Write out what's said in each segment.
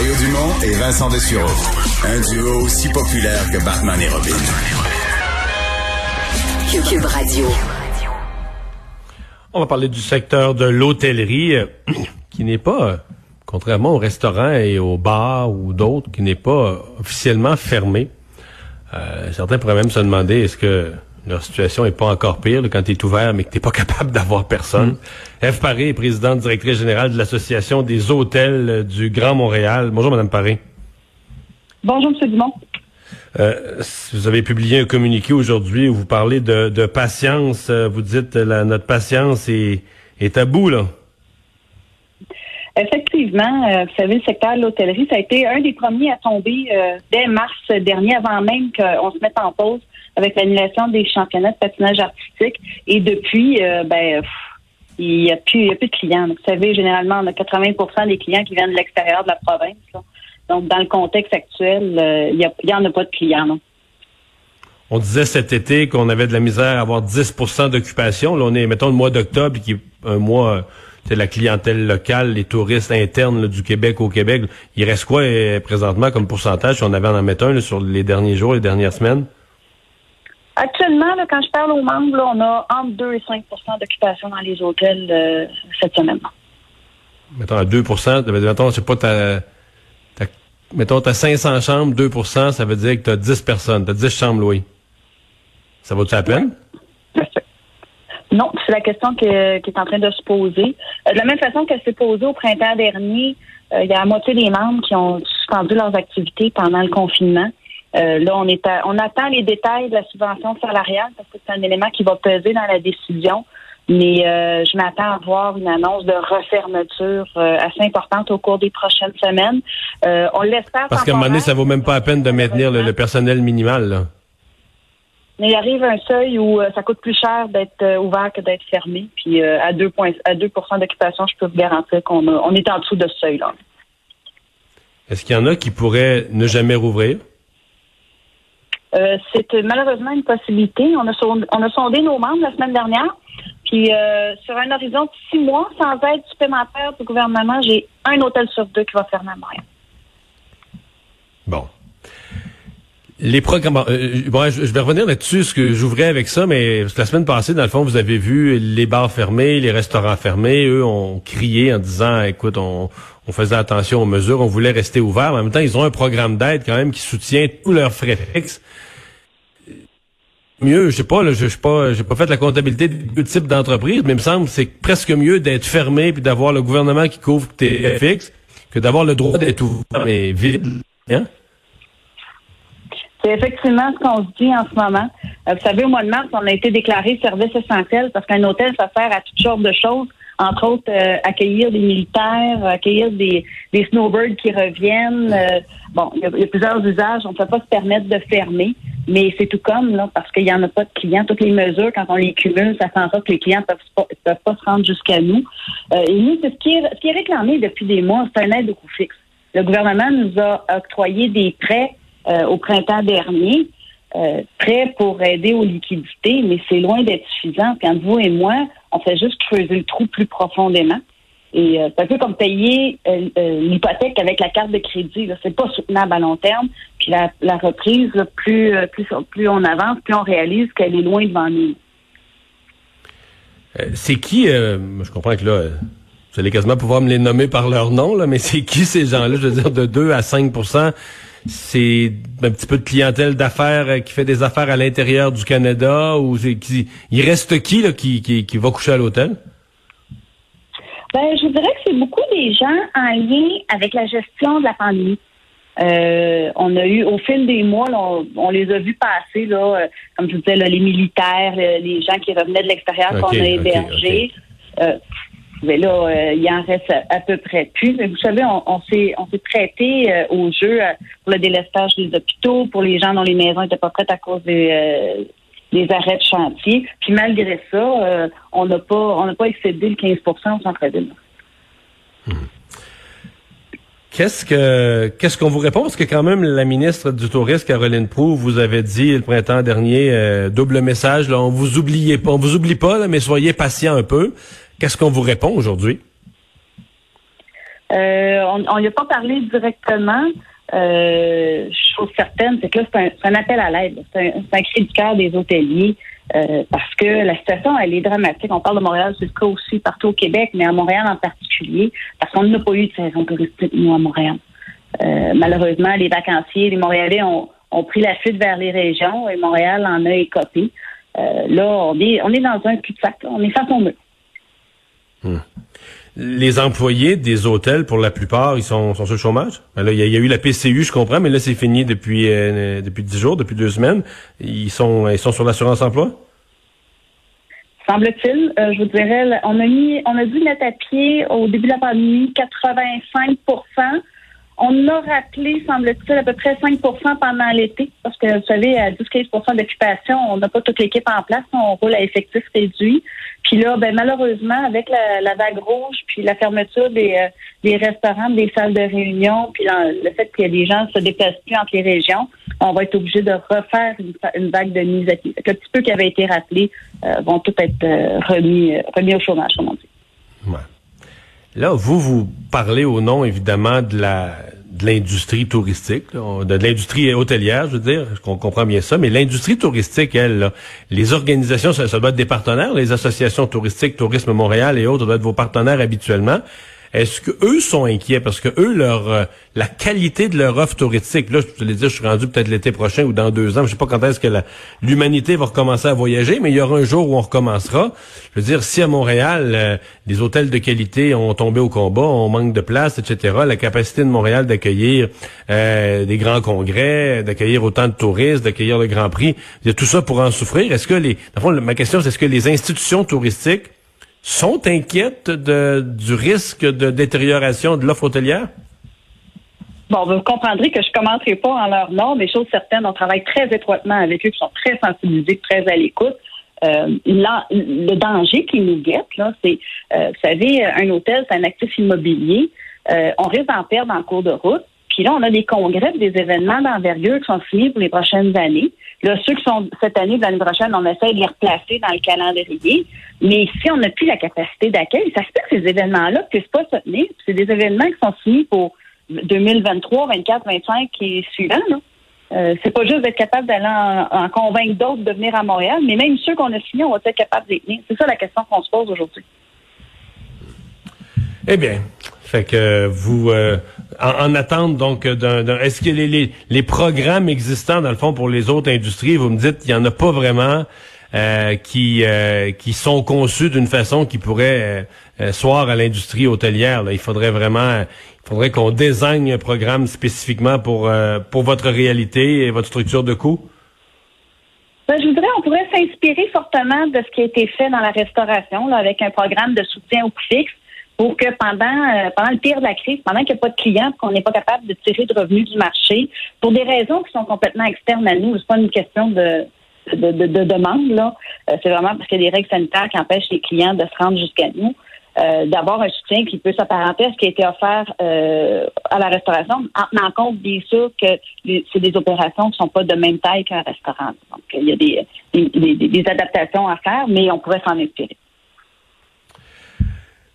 Mario Dumont et Vincent Dessureau. Un duo aussi populaire que Batman et Robin. Cube Radio. On va parler du secteur de l'hôtellerie, euh, qui n'est pas, euh, contrairement aux restaurants et aux bars ou d'autres, qui n'est pas euh, officiellement fermé. certains pourraient même se demander est-ce que leur situation est pas encore pire quand tu es ouvert mais que tu pas capable d'avoir personne. F. Mm. Paré est présidente directrice générale de l'Association des hôtels du Grand Montréal. Bonjour, Madame Paré. Bonjour, M. Dumont. Euh, vous avez publié un communiqué aujourd'hui où vous parlez de, patience. Euh, vous dites la, notre patience est, est à bout, là. Effectivement, euh, vous savez, le secteur de l'hôtellerie, ça a été un des premiers à tomber dès mars dernier, avant même qu'on se mette en pause avec l'annulation des championnats de patinage artistique. Et depuis, ben, il n'y a, plus, a plus de clients. vous savez, généralement, on a 80% des clients qui viennent de l'extérieur de la province. Donc, dans le contexte actuel, euh, il n'y en a pas de clients. Non? On disait cet été qu'on avait de la misère à avoir 10% d'occupation. Là, on est, mettons, le mois d'octobre, qui est un mois, c'est la clientèle locale, les touristes internes du Québec au Québec. Il reste quoi euh, présentement comme pourcentage si on avait en mettre un sur les derniers jours, les dernières semaines? Actuellement, quand je parle aux membres, on a entre 2 et 5% d'occupation dans les hôtels euh, cette semaine. Mettons à 2% mettons, c'est pas ta mettons, tu as 500 chambres, 2% ça veut dire que tu as 10 personnes, tu as 10 chambres louées. Ça vaut-tu la peine? Non, c'est la question qui est en train de se poser. Euh, de la même façon qu'elle s'est posée au printemps dernier, euh, il y a la moitié des membres qui ont suspendu leurs activités pendant le confinement. Euh, là, on est on attend les détails de la subvention salariale parce que c'est un élément qui va peser dans la décision. Mais euh, je m'attends à voir une annonce de refermeture euh, assez importante au cours des prochaines semaines. Euh, on l'espère. Parce qu'à un moment donné, ça vaut même pas la peine de maintenir le, personnel minimal. Là. Mais il arrive un seuil où ça coûte plus cher d'être ouvert que d'être fermé. Puis à 2 à 2 d'occupation, je peux vous garantir qu'on on est en dessous de ce seuil-là. Est-ce qu'il y en a qui pourraient ne jamais rouvrir? C'est malheureusement une possibilité. On a, on a sondé nos membres la semaine dernière. Puis euh, sur un horizon de six mois, sans aide supplémentaire du gouvernement, j'ai un hôtel sur deux qui va fermer à Montréal. Bon. Les programmes. Euh, bon, je, vais revenir là-dessus, ce que j'ouvrais avec ça, mais la semaine passée, dans le fond, vous avez vu les bars fermés, les restaurants fermés. Eux ont crié en disant, écoute, on, on faisait attention aux mesures, on voulait rester ouvert. En même temps, ils ont un programme d'aide quand même qui soutient tous leurs frais fixes mieux, je sais pas, là, je sais pas, j'ai pas fait la comptabilité de deux types d'entreprises, mais il me semble que c'est presque mieux d'être fermé puis d'avoir le gouvernement qui couvre tes FX que d'avoir le droit d'être ouvert mais vide. Hein? C'est effectivement ce qu'on se dit en ce moment. Euh, vous savez, au mois de mars, on a été déclaré service essentiel parce qu'un hôtel, ça sert à toutes sortes de choses entre autres euh, accueillir des militaires, accueillir des, des snowbirds qui reviennent. Euh, bon, il y, a plusieurs usages. On ne peut pas se permettre de fermer, mais c'est tout comme là parce qu'il n'y en a pas de clients. Toutes les mesures, quand on les cumule, ça fait en sorte que les clients peuvent pas, peuvent pas se rendre jusqu'à nous. Euh, et nous, c'est ce qui est, ce qui est réclamé depuis des mois, c'est un aide au coût fixe. Le gouvernement nous a octroyé des prêts au printemps dernier. Euh, prêts pour aider aux liquidités, mais c'est loin d'être suffisant. Quand vous et moi, on fait juste creuser le trou plus profondément. Et euh, c'est un peu comme payer euh, euh, l'hypothèque avec la carte de crédit. Là, c'est pas soutenable à long terme. Puis la, la reprise, plus, plus, plus on avance, plus on réalise qu'elle est loin devant nous. c'est qui, je comprends que là, vous allez quasiment pouvoir me les nommer par leur nom, là, mais c'est qui ces gens-là, je veux dire, de 2 à 5 c'est un petit peu de clientèle d'affaires qui fait des affaires à l'intérieur du Canada ou qui il reste qui là qui, qui, qui va coucher à l'hôtel? Ben, je dirais que c'est beaucoup des gens en lien avec la gestion de la pandémie. Euh, on a eu, au fil des mois, on, les a vus passer, là, euh, comme je vous disais, les militaires, les gens qui revenaient de l'extérieur qu'on a hébergés. Euh, Mais là, euh, il en reste à, peu près plus. Mais vous savez, on, s'est on prêté euh, au jeu euh, pour le délestage des hôpitaux, pour les gens dont les maisons n'étaient pas prêtes à cause des, des arrêts de chantier. Puis malgré ça, on n'a pas on n'a pas excédé le 15% au centre-ville. Mmh. Qu'est-ce que qu'est-ce qu'on vous répond? Parce que quand même, la ministre du Tourisme, Caroline Proux, vous avait dit le printemps dernier, double message, là, on vous pas, on vous oublie pas, mais soyez patient un peu. Qu'est-ce qu'on vous répond aujourd'hui? Euh, on n'y a pas parlé directement. Euh, chose certaine, c'est que là, c'est un, appel à l'aide. C'est un, cri du cœur des hôteliers euh, parce que la situation, elle est dramatique. On parle de Montréal, c'est le cas aussi partout au Québec, mais à Montréal en particulier, parce qu'on n'a pas eu de saison touristique, nous, à Montréal. Euh, malheureusement, les vacanciers, les Montréalais ont, pris la fuite vers les régions et Montréal en a écopé. Là, on est, on est dans un cul-de-sac. On est face au mur. Hmm. Les employés des hôtels, pour la plupart, ils sont, sur le chômage. Ben il y, a eu la PCU, je comprends, mais là, c'est fini depuis euh, depuis dix jours, depuis deux semaines. Ils sont ils sont sur l'assurance emploi? Semble-t-il, euh, je vous dirais, on a mis, on a dû mettre à pied au début de la pandémie 85% on a rappelé, semble-t-il, à peu près 5% pendant l'été, parce que vous savez, à 10-15 d'occupation, on n'a pas toute l'équipe en place, on roule à effectif réduit. Puis là, ben malheureusement, avec la, vague rouge, puis la fermeture des, euh, restaurants, des salles de réunion, puis le fait que les gens se déplacent plus entre les régions, on va être obligé de refaire une, vague de mise à pied. Le petit peu qui avait été rappelé euh, vont tout être euh, remis, remis au chômage, comme on dit. Là, vous, vous parlez au nom, évidemment, de la de l'industrie touristique, de, l'industrie hôtelière, je veux dire, qu'on comprend bien ça, mais l'industrie touristique, elle, les organisations, ça, ça, doit être des partenaires, les associations touristiques, Tourisme Montréal et autres, doivent être vos partenaires habituellement. Est-ce que eux sont inquiets? Parce que eux leur euh, la qualité de leur offre touristique là je te l'ai dit je suis rendu peut-être l'été prochain ou dans deux ans je sais pas quand est-ce que l'humanité va recommencer à voyager mais il y aura un jour où on recommencera. Je veux dire si à Montréal euh, les hôtels de qualité ont tombé au combat on manque de place etc la capacité de Montréal d'accueillir euh, des grands congrès d'accueillir autant de touristes d'accueillir le Grand Prix il y a tout ça pour en souffrir. Est-ce que les ma question c'est est-ce que les institutions touristiques sont inquiètes de, du risque de détérioration de l'offre hôtelière? Bon, vous comprendrez que je ne commenterai pas en leur nom, mais chose certaine, on travaille très étroitement avec eux, qui sont très sensibilisés, très à l'écoute. Euh, le danger qui nous guette, là, c'est, euh, vous savez, un hôtel, c'est un actif immobilier. Euh, on risque d'en perdre en cours de route. Puis là, on a des congrès, des événements d'envergure qui sont signés pour les prochaines années. Là, ceux qui sont cette année, l'année prochaine, on essaie de les replacer dans le calendrier. Mais si on n'a plus la capacité d'accueil, ça se peut que ces événements-là ne puissent pas se tenir. C'est des événements qui sont signés pour 2023, 24, 25 et suivants. Euh, c'est pas juste d'être capable d'aller en, convaincre d'autres de venir à Montréal, mais même ceux qu'on a signés, on va être capable d'y tenir. C'est ça la question qu'on se pose aujourd'hui. Eh bien, fait que vous, euh, en, attente donc d'un, est-ce que les, les, programmes existants dans le fond pour les autres industries, vous me dites, il y en a pas vraiment euh, qui euh, qui sont conçus d'une façon qui pourrait soir à l'industrie hôtelière. Il faudrait vraiment, il faudrait qu'on désigne un programme spécifiquement pour pour votre réalité et votre structure de coût? Ben, je voudrais, on pourrait s'inspirer fortement de ce qui a été fait dans la restauration, là, avec un programme de soutien au coût fixe pour que pendant, euh, pendant le pire de la crise, pendant qu'il n'y a pas de clients, qu'on n'est pas capable de tirer de revenus du marché, pour des raisons qui sont complètement externes à nous, c'est pas une question de, de, de, demande, là. Euh, c'est vraiment parce qu'il y a des règles sanitaires qui empêchent les clients de se rendre jusqu'à nous. Euh, d'avoir un soutien qui peut s'apparenter à ce qui a été offert à la restauration, en tenant compte bien sûr que c'est des opérations qui ne sont pas de même taille qu'un restaurant. Donc, il y a des, des, des adaptations à faire, mais on pourrait s'en inspirer.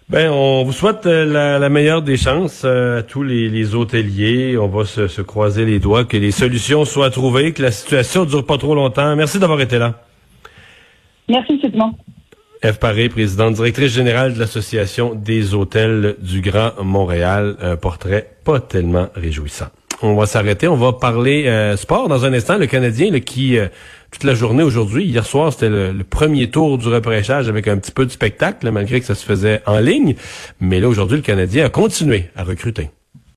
Ben, on vous souhaite euh, la, meilleure des chances euh, à tous les, hôteliers. On va se, croiser les doigts, que les solutions soient trouvées, que la situation ne dure pas trop longtemps. Merci d'avoir été là. Merci, Sidmon. F. Paré, présidente directrice générale de l'Association des hôtels du Grand Montréal. Un portrait pas tellement réjouissant. On va s'arrêter. On va parler euh, sport dans un instant. Le Canadien qui toute la journée aujourd'hui. Hier soir, c'était le, premier tour du repêchage avec un petit peu de spectacle, malgré que ça se faisait en ligne. Mais là, aujourd'hui, le Canadien a continué à recruter.